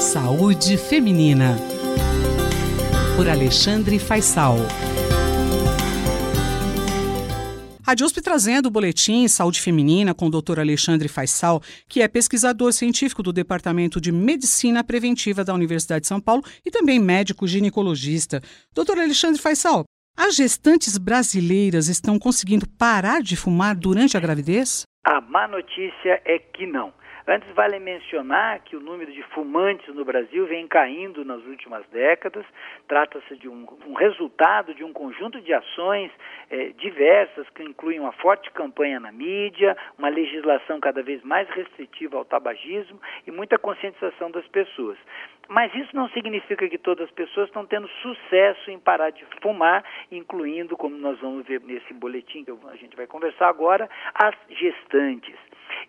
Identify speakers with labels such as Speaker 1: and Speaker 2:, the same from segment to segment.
Speaker 1: Saúde Feminina. Por Alexandre Faisal. A DIUSP trazendo o boletim Saúde Feminina com o Dr. Alexandre Faisal, que é pesquisador científico do Departamento de Medicina Preventiva da Universidade de São Paulo e também médico ginecologista. Dr. Alexandre Faisal, as gestantes brasileiras estão conseguindo parar de fumar durante a gravidez?
Speaker 2: A má notícia é que não. Antes, vale mencionar que o número de fumantes no Brasil vem caindo nas últimas décadas. Trata-se de um, um, resultado de um conjunto de ações eh, diversas que incluem uma forte campanha na mídia, uma legislação cada vez mais restritiva ao tabagismo e muita conscientização das pessoas. Mas isso não significa que todas as pessoas estão tendo sucesso em parar de fumar, incluindo, como nós vamos ver nesse boletim que a gente vai conversar agora, as gestantes.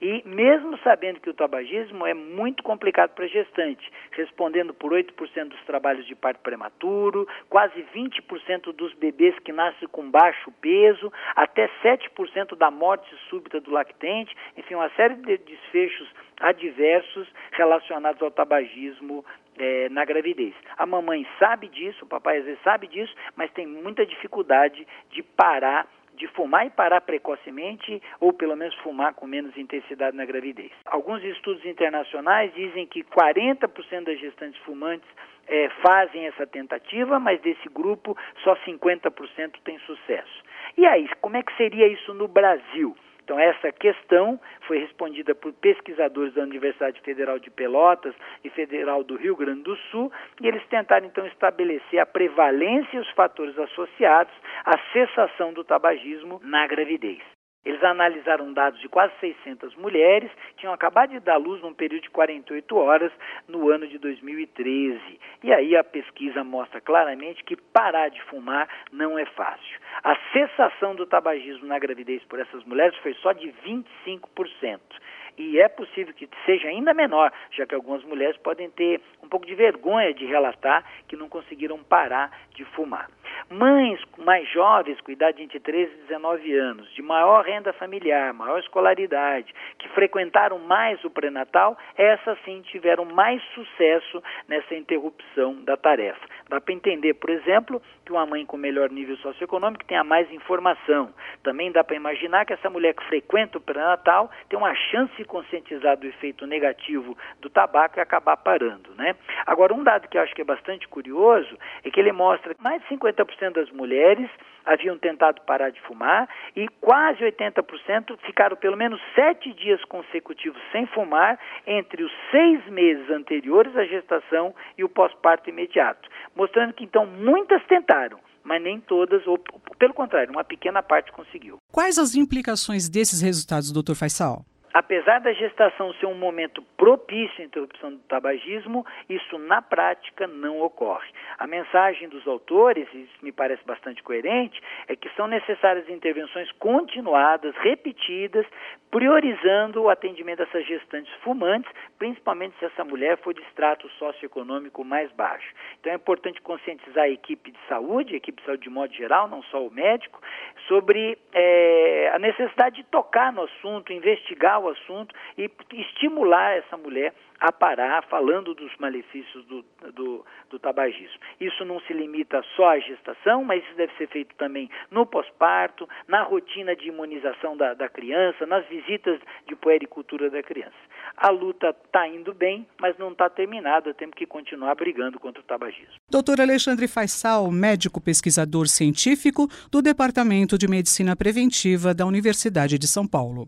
Speaker 2: E mesmo sabendo que o tabagismo é muito complicado para gestante, respondendo por 8% dos trabalhos de parto prematuro, quase 20% dos bebês que nascem com baixo peso, até 7% da morte súbita do lactente, enfim, uma série de desfechos adversos relacionados ao tabagismo é, na gravidez. A mamãe sabe disso, o papai às vezes sabe disso, mas tem muita dificuldade de parar de fumar e parar precocemente, ou pelo menos fumar com menos intensidade na gravidez. Alguns estudos internacionais dizem que 40% das gestantes fumantes é, fazem essa tentativa, mas desse grupo só 50% tem sucesso. E aí, como é que seria isso no Brasil? Então, essa questão foi respondida por pesquisadores da Universidade Federal de Pelotas e Federal do Rio Grande do Sul, e eles tentaram então estabelecer a prevalência e os fatores associados à cessação do tabagismo na gravidez. Eles analisaram dados de quase 600 mulheres, tinham acabado de dar luz num período de 48 horas no ano de 2013. E aí a pesquisa mostra claramente que parar de fumar não é fácil. A cessação do tabagismo na gravidez por essas mulheres foi só de 25% e é possível que seja ainda menor, já que algumas mulheres podem ter um pouco de vergonha de relatar que não conseguiram parar de fumar. Mães mais jovens, com idade entre 13 e 19 anos, de maior renda familiar, maior escolaridade, que frequentaram mais o pré-natal, essas sim tiveram mais sucesso nessa interrupção da tarefa. Dá para entender, por exemplo, que uma mãe com melhor nível socioeconômico tenha mais informação. Também dá para imaginar que essa mulher que frequenta o pré-natal tem uma chance de conscientizar do efeito negativo do tabaco e acabar parando, né? Agora, um dado que eu acho que é bastante curioso é que ele mostra que mais de 50% das mulheres haviam tentado parar de fumar e quase 80% ficaram pelo menos sete dias consecutivos sem fumar entre os seis meses anteriores à gestação e o pós-parto imediato, mostrando que então muitas tentaram, mas nem todas, ou pelo contrário, uma pequena parte conseguiu.
Speaker 1: Quais as implicações desses resultados, doutor Faisal?
Speaker 2: Apesar da gestação ser um momento propício à interrupção do tabagismo, isso na prática não ocorre. A mensagem dos autores, e isso me parece bastante coerente, é que são necessárias intervenções continuadas, repetidas, priorizando o atendimento dessas gestantes fumantes, principalmente se essa mulher for de extrato socioeconômico mais baixo. Então é importante conscientizar a equipe de saúde, a equipe de saúde de modo geral, não só o médico, sobre é, a necessidade de tocar no assunto, investigar o assunto e estimular essa mulher a parar falando dos malefícios do, do, do, tabagismo. Isso não se limita só à gestação, mas isso deve ser feito também no pós-parto, na rotina de imunização da, da criança, nas visitas de puericultura da criança. A luta está indo bem, mas não está terminada, temos que continuar brigando contra o tabagismo.
Speaker 1: Doutor Alexandre Faisal, médico pesquisador científico do Departamento de Medicina Preventiva da Universidade de São Paulo.